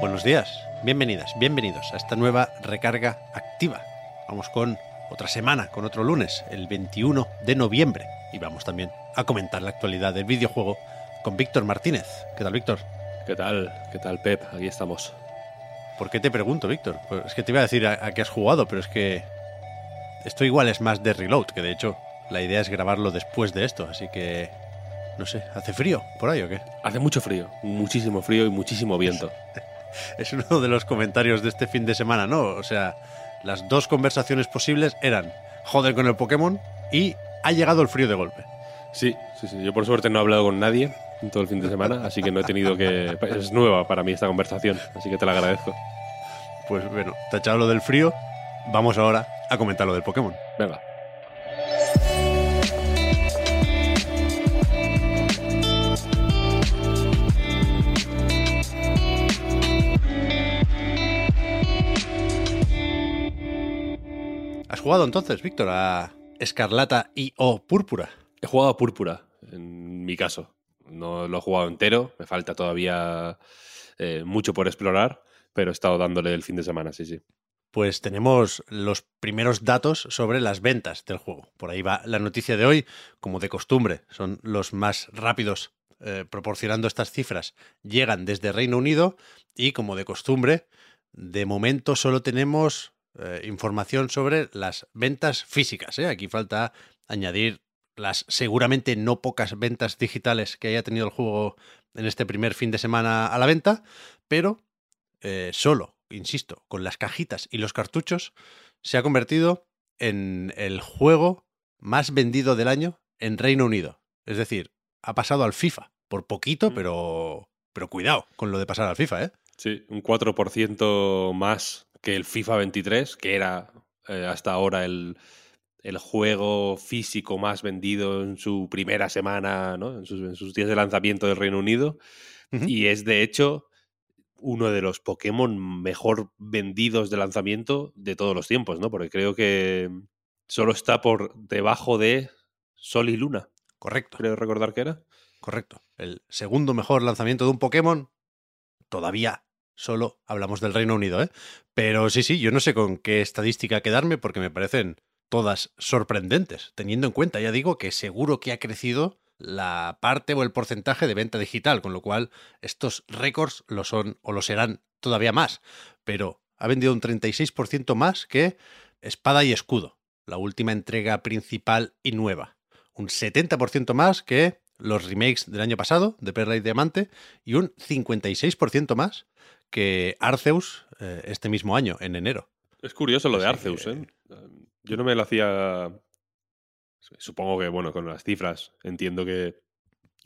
Buenos días, bienvenidas, bienvenidos a esta nueva recarga activa. Vamos con otra semana, con otro lunes, el 21 de noviembre. Y vamos también a comentar la actualidad del videojuego con Víctor Martínez. ¿Qué tal, Víctor? ¿Qué tal? ¿Qué tal, Pep? Aquí estamos. ¿Por qué te pregunto, Víctor? Pues es que te iba a decir a, a qué has jugado, pero es que esto igual es más de reload, que de hecho la idea es grabarlo después de esto, así que no sé, ¿hace frío por ahí o qué? Hace mucho frío, muchísimo frío y muchísimo viento. Es uno de los comentarios de este fin de semana, ¿no? O sea, las dos conversaciones posibles eran joder con el Pokémon y ha llegado el frío de golpe. Sí, sí, sí. Yo por suerte no he hablado con nadie en todo el fin de semana, así que no he tenido que... Es nueva para mí esta conversación, así que te la agradezco. Pues bueno, tachado lo del frío, vamos ahora a comentar lo del Pokémon. Venga. Jugado entonces, Víctor, a Escarlata y o Púrpura? He jugado a Púrpura, en mi caso. No lo he jugado entero, me falta todavía eh, mucho por explorar, pero he estado dándole el fin de semana, sí, sí. Pues tenemos los primeros datos sobre las ventas del juego. Por ahí va la noticia de hoy, como de costumbre, son los más rápidos eh, proporcionando estas cifras. Llegan desde Reino Unido y, como de costumbre, de momento solo tenemos eh, información sobre las ventas físicas. ¿eh? Aquí falta añadir las seguramente no pocas ventas digitales que haya tenido el juego en este primer fin de semana a la venta, pero eh, solo, insisto, con las cajitas y los cartuchos se ha convertido en el juego más vendido del año en Reino Unido. Es decir, ha pasado al FIFA, por poquito, Mm. pero, pero cuidado con lo de pasar al FIFA, ¿eh? Sí, un 4% más que el FIFA 23, que era eh, hasta ahora el, el juego físico más vendido en su primera semana, ¿no? en, sus, en sus días de lanzamiento del Reino Unido. Y es de hecho uno de los Pokémon mejor vendidos de lanzamiento de todos los tiempos, ¿no? Porque creo que solo está por debajo de Sol y Luna, Correcto. creo recordar que era. Correcto. El segundo mejor lanzamiento de un Pokémon. Todavía solo hablamos del Reino Unido, ¿eh? Pero sí, sí, yo no sé con qué estadística quedarme porque me parecen todas sorprendentes, teniendo en cuenta, ya digo, que seguro que ha crecido la parte o el porcentaje de venta digital, con lo cual estos récords lo son o lo serán todavía más. Pero ha vendido un 36% más que Espada y Escudo, la última entrega principal y nueva. Un 70% más que los remakes del año pasado, de Perla y Diamante, y un 56% más que Arceus eh, este mismo año, en enero. Es curioso lo de Arceus, ¿eh? Yo no me lo hacía. Supongo que, bueno, con las cifras entiendo que.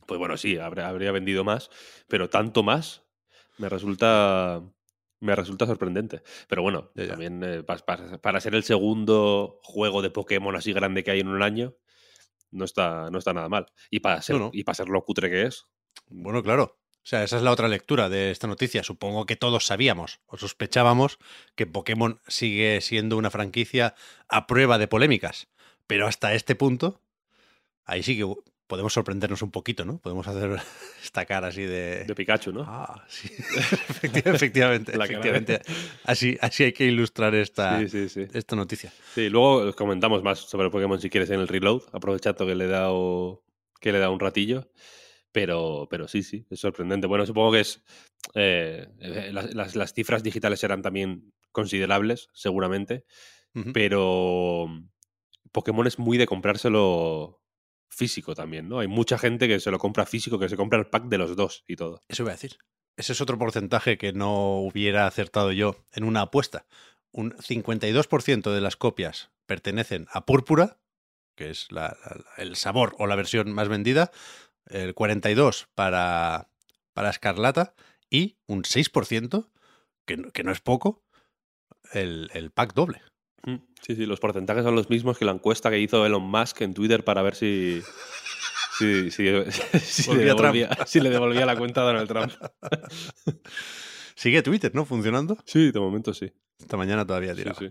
Pues bueno, sí, habría, habría vendido más, pero tanto más me resulta. Me resulta sorprendente. Pero bueno, Ya, ya. también eh, pa- pa- para, ser el segundo juego de Pokémon así grande que hay en un año, no está, no está nada mal. Y para ser, No, no. y para ser lo cutre que es, Bueno, claro. O sea, esa es la otra lectura de esta noticia. Supongo que todos sabíamos o sospechábamos que Pokémon sigue siendo una franquicia a prueba de polémicas. Pero hasta este punto, ahí sí que podemos sorprendernos un poquito, ¿no? Podemos hacer esta cara así de... de Pikachu, ¿no? Ah, sí. Efecti- efectivamente, La cara. efectivamente. Así, así hay que ilustrar esta, Sí, sí, sí. esta noticia. Sí, luego comentamos más sobre Pokémon si quieres en el reload, aprovechando que le he dado, que le he dado un ratillo. Pero, pero sí, sí, es sorprendente. Bueno, supongo que es. eh, eh, las, las- cifras digitales serán también considerables, seguramente. Pero Pokémon es muy de comprárselo físico también, ¿no? Hay mucha gente que se lo compra físico, que se compra el pack de los dos y todo. Eso iba a decir. Ese es otro porcentaje que no hubiera acertado yo en una apuesta. Un 52% de las copias pertenecen a Púrpura, que es la- la- el sabor o la versión más vendida. El 42% para, para Escarlata y un 6%, que, no- que no es poco, el, el pack doble. Mm, Sí, sí, los porcentajes son los mismos que la encuesta que hizo Elon Musk en Twitter para ver si. Si, si, si le, devolvía, si le devolvía la cuenta a Donald Trump. Sigue Twitter, ¿no? Funcionando. Sí, de momento sí. Esta mañana todavía Sí, tiraba. sí.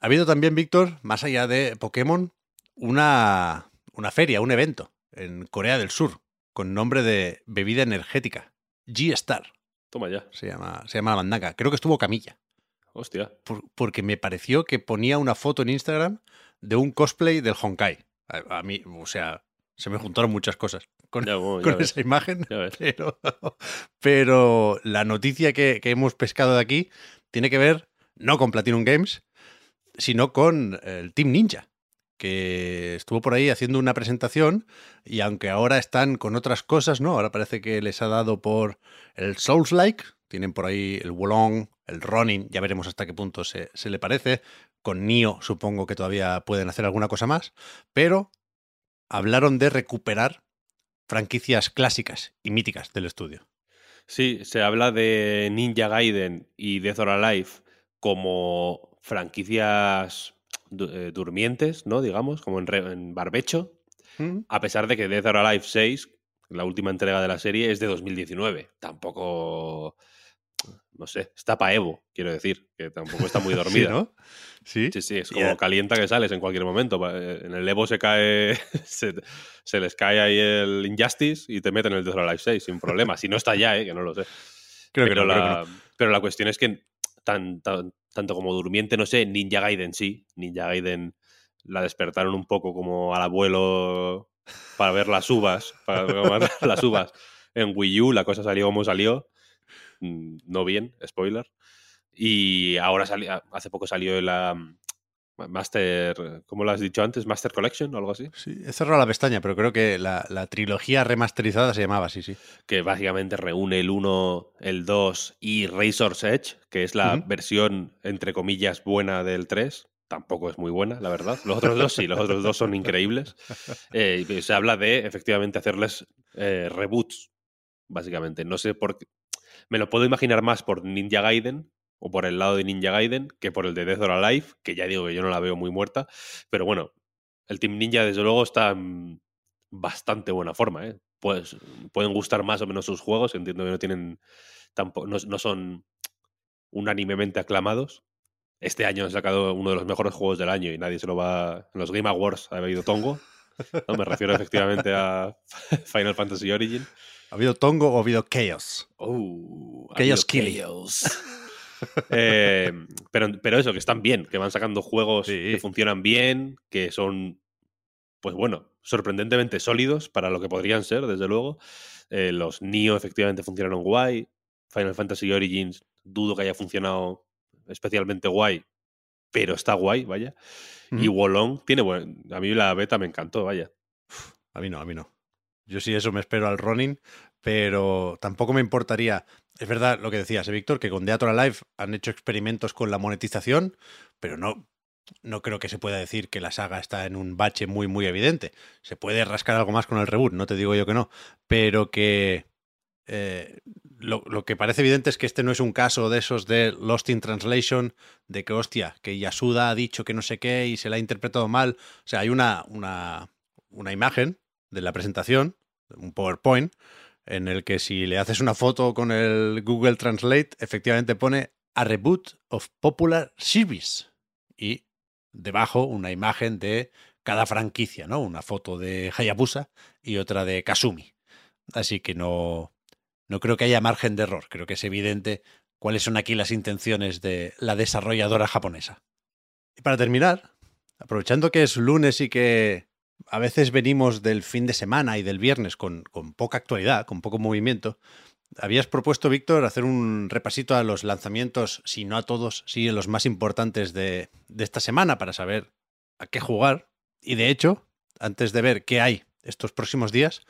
Ha habido también, Víctor, más allá de Pokémon, una, una feria, un evento en Corea del Sur con nombre de bebida energética. G-Star Toma ya. se llama, se llama la mandanga. Creo que estuvo Camilla. Hostia. por- porque me pareció que ponía una foto en Instagram de un cosplay del Honkai. A, a mí, o sea, se me juntaron muchas cosas con, Ya, bueno, ya con ves. esa imagen, pero, pero la noticia que, que hemos pescado de aquí tiene que ver no con Platinum Games, sino con el Team Ninja, que estuvo por ahí haciendo una presentación y aunque ahora están con otras cosas, ¿no? Ahora parece que les ha dado por el Souls-like, tienen por ahí el Wolong, el Ronin, ya veremos hasta qué punto se, se le parece. Con Nio supongo que todavía pueden hacer alguna cosa más, pero hablaron de recuperar franquicias clásicas y míticas del estudio. Sí, se habla de Ninja Gaiden y Death or Alive como franquicias du- eh, durmientes, ¿no? Digamos, como en, re- en barbecho, Mm, a pesar de que Death or Alive 6, la última entrega de la serie, es de 2019. Tampoco, no sé, está pa' Evo, quiero decir, que tampoco está muy Sí, dormida. ¿no? Sí. Sí, sí, es como a- calienta que sales en cualquier momento. Eh, En el Evo se cae, se, se les cae ahí el Injustice y te meten el Death or Alive 6 sin problema. Si no está ya, eh, que no lo sé. Creo que pero, no, creo que la, pero la cuestión es que tan, tan- tanto como durmiente, no sé, Ninja Gaiden sí. Ninja Gaiden la despertaron un poco como al abuelo para ver las uvas, para ver las uvas en Wii U, la cosa salió como salió. Mm, No bien, spoiler. Y ahora sali- hace poco salió la mm, Master, ¿cómo lo has dicho antes? Master Collection o algo así. Sí, he cerrado la pestaña, pero creo que la, la trilogía remasterizada se llamaba así, sí. que básicamente reúne el 1, el 2 y Razor's Edge, que es la versión, entre comillas, buena del 3. Tampoco es muy buena, la verdad. Los otros dos sí, los otros dos son increíbles. Eh, se habla de, efectivamente, hacerles eh, reboots, básicamente. No sé por qué. Me lo puedo imaginar más por Ninja Gaiden o por el lado de Ninja Gaiden que por el de Death or Alive, que ya digo que yo no la veo muy muerta. Pero bueno, el Team Ninja, desde luego, está en bastante buena forma. ¿eh? Pues pueden gustar más o menos sus juegos. Entiendo que no tienen. Tampoco, no, no son unánimemente aclamados. Este año han sacado uno de los mejores juegos del año y nadie se lo va. En los Game Awards ha habido Tongo. ¿no? Me refiero efectivamente a Final Fantasy Origin. ¿Ha habido Tongo o ha habido Chaos? Oh, ha Chaos habido Killing. Chaos. Eh, pero, pero eso, que están bien, que van sacando juegos Sí. que funcionan bien, que son, pues bueno, sorprendentemente sólidos para lo que podrían ser, desde luego. Eh, los Nio efectivamente funcionaron guay. Final Fantasy Origins dudo que haya funcionado especialmente guay, pero está guay, vaya. Y. Wolong tiene buen... A mí la beta me encantó, vaya. A mí no, a mí no. Yo sí eso me espero al Ronin, pero tampoco me importaría. Es verdad lo que decías, ¿eh, Víctor, que con Deator Alive han hecho experimentos con la monetización, pero no, no creo que se pueda decir que la saga está en un bache muy, muy evidente. Se puede rascar algo más con el reboot, no te digo yo que no, pero que eh, lo, lo que parece evidente es que este no es un caso de esos de Lost in Translation, de que, hostia, que Yasuda ha dicho que no sé qué y se la ha interpretado mal. O sea, hay una, una, una imagen de la presentación, un PowerPoint, en el que si le haces una foto con el Google Translate, efectivamente pone a reboot of popular series. Y debajo una imagen de cada franquicia, ¿no? Una foto de Hayabusa y otra de Kasumi. Así que no, no creo que haya margen de error. Creo que es evidente cuáles son aquí las intenciones de la desarrolladora japonesa. Y para terminar, aprovechando que es lunes y que a veces venimos del fin de semana y del viernes con, con poca actualidad, con poco movimiento, habías propuesto, Víctor, hacer un repasito a los lanzamientos, si no a todos, sí a los más importantes de, de esta semana para saber a qué jugar. Y de hecho, antes de ver qué hay estos próximos días,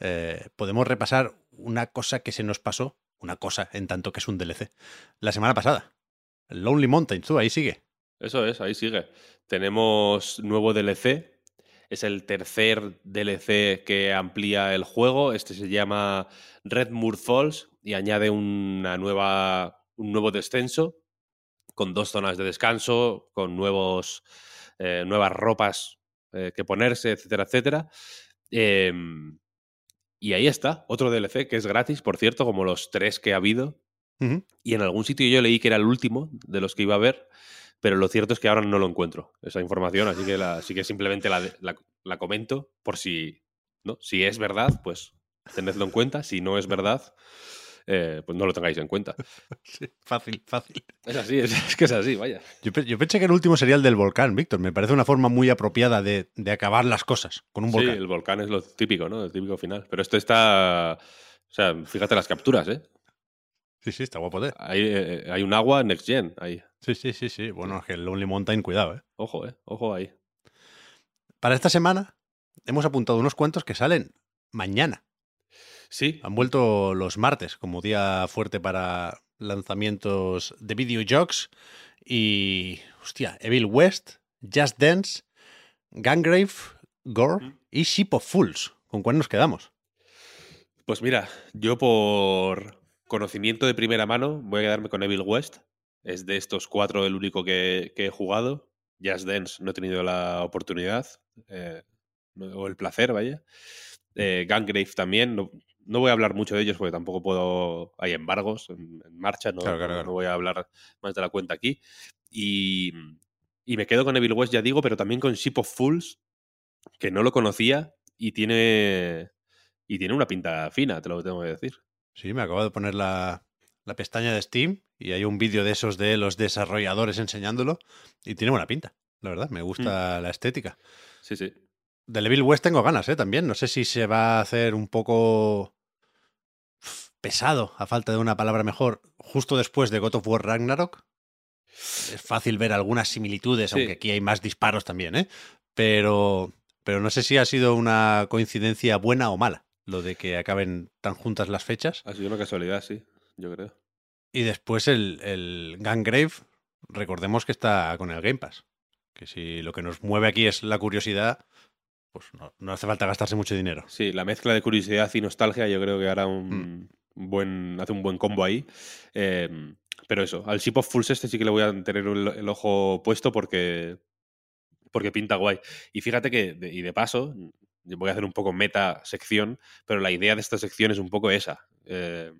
eh, podemos repasar una cosa que se nos pasó, una cosa en tanto que es un DLC, la semana pasada. El Lonely Mountains, tú, ahí sigue. Eso es, ahí sigue. Tenemos nuevo DLC Es el tercer DLC que amplía el juego. Este se llama Redmoor Falls y añade una nueva, un nuevo descenso con dos zonas de descanso, con nuevos, eh, nuevas ropas eh, que ponerse, etcétera, etcétera. Em, y ahí está, otro DLC que es gratis, por cierto, como los tres que ha habido. Y en algún sitio yo leí que era el último de los que iba a haber, pero lo cierto es que ahora no lo encuentro, esa información, así que, la, así que simplemente la, la- la comento por si, ¿no? si es verdad, pues tenedlo en cuenta, si no es verdad, eh, pues no lo tengáis en cuenta. Sí, fácil, fácil. Es así, es, es que es así, vaya. Yo, yo pensé que el último sería el del volcán, Víctor. Me parece una forma muy apropiada de, de acabar las cosas con un Sí, volcán. el volcán es lo típico, ¿no? El típico final. Pero esto está... O sea, fíjate las capturas, ¿eh? Sí, sí, está guapo. Hay, eh, hay un agua next gen ahí. Sí, sí, sí, sí. Bueno, es que el Lonely Mountain, cuidado, ¿eh? Ojo, ¿eh? Ojo ahí. Para esta semana hemos apuntado unos cuentos que salen mañana. Sí, Han vuelto los martes como día fuerte para lanzamientos de videojuegos y, hostia, Evil West, Just Dance, Gangrave, Gore y Ship of Fools. ¿Con cuál nos quedamos? Pues mira, yo por conocimiento de primera mano voy a quedarme con Evil West. Es de estos cuatro el único que, que he jugado. Just Dance no he tenido la oportunidad eh, o el placer, vaya. Eh, Gangrave también. No, no voy a hablar mucho de ellos porque tampoco puedo. Hay embargos en, en marcha. No, Claro, claro, no- claro. no voy a hablar más de la cuenta aquí. Y, y me quedo con Evil West, ya digo, pero también con Ship of Fools, que no lo conocía y tiene. Y tiene una pinta fina, te lo tengo que decir. Sí, me acabo de poner la, la pestaña de Steam y hay un vídeo de esos de los desarrolladores enseñándolo y tiene buena pinta, la verdad, me gusta la estética. Sí, sí. Del Evil West tengo ganas, ¿eh? También. No sé si se va a hacer un poco pesado, a falta de una palabra mejor, justo después de God of War Ragnarok. Es fácil ver algunas similitudes, Sí. aunque aquí hay más disparos también, ¿eh? Pero, pero no sé si ha sido una coincidencia buena o mala, lo de que acaben tan juntas las fechas. Ha sido una casualidad, sí, yo creo. Y después el, el Gangrave, recordemos que está con el Game Pass. Que si lo que nos mueve aquí es la curiosidad, pues no, no hace falta gastarse mucho dinero. Sí, la mezcla de curiosidad y nostalgia yo creo que hará un un buen, hace un buen combo ahí. Eh, pero eso, al Ship of Fools este sí que le voy a tener el, el ojo puesto porque, porque pinta guay. Y fíjate que, de- y de paso, voy a hacer un poco meta sección, pero la idea de esta sección es un poco esa. eh,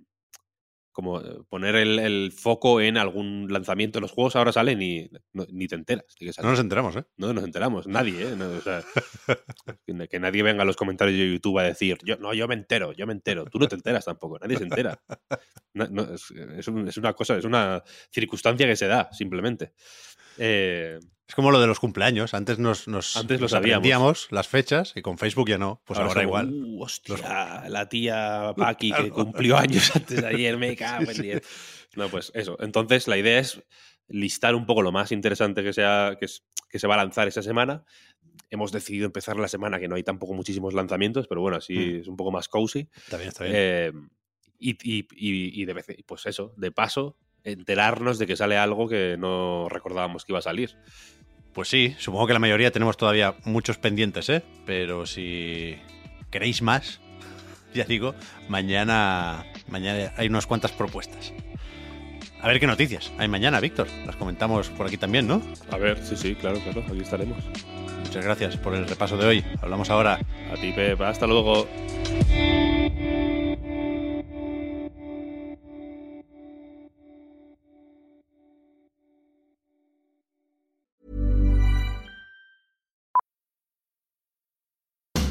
como eh, poner el, el foco en algún lanzamiento. Los juegos ahora salen y no- ni te enteras de que No nos enteramos, ¿eh? No nos enteramos, nadie, ¿eh? No, o sea, que, que nadie venga a los comentarios de YouTube a decir, yo, no, yo me entero, yo me entero. Tú no te enteras tampoco, nadie se entera. No- no, es, es un- es una cosa, es una circunstancia que se da, simplemente. Eh, Es como lo de los cumpleaños. Antes nos, nos, Antes lo nos sabíamos. las fechas y con Facebook ya no. Pues ahora, igual. "Uh, hostia, la tía Paqui que cumplió años antes de ayer, me cago en diez". No, pues eso. Entonces, la idea es listar un poco lo más interesante que, sea, que, es- que se va a lanzar esa semana. Hemos decidido empezar la semana que no hay tampoco muchísimos lanzamientos, pero bueno, así Mm. es un poco más cozy. Está bien, está bien. Eh, y, y- y- y de vez, pues eso, de paso, enterarnos de que sale algo que no recordábamos que iba a salir. Pues sí, supongo que la mayoría tenemos todavía muchos pendientes, ¿eh? Pero si queréis más, ya digo, mañana, mañana hay unas cuantas propuestas. A ver qué noticias hay mañana, Víctor. Las comentamos por aquí también, ¿no? A ver, sí, sí, claro, claro, aquí estaremos. Muchas gracias por el repaso de hoy. Hablamos ahora. A ti, Pep, hasta luego.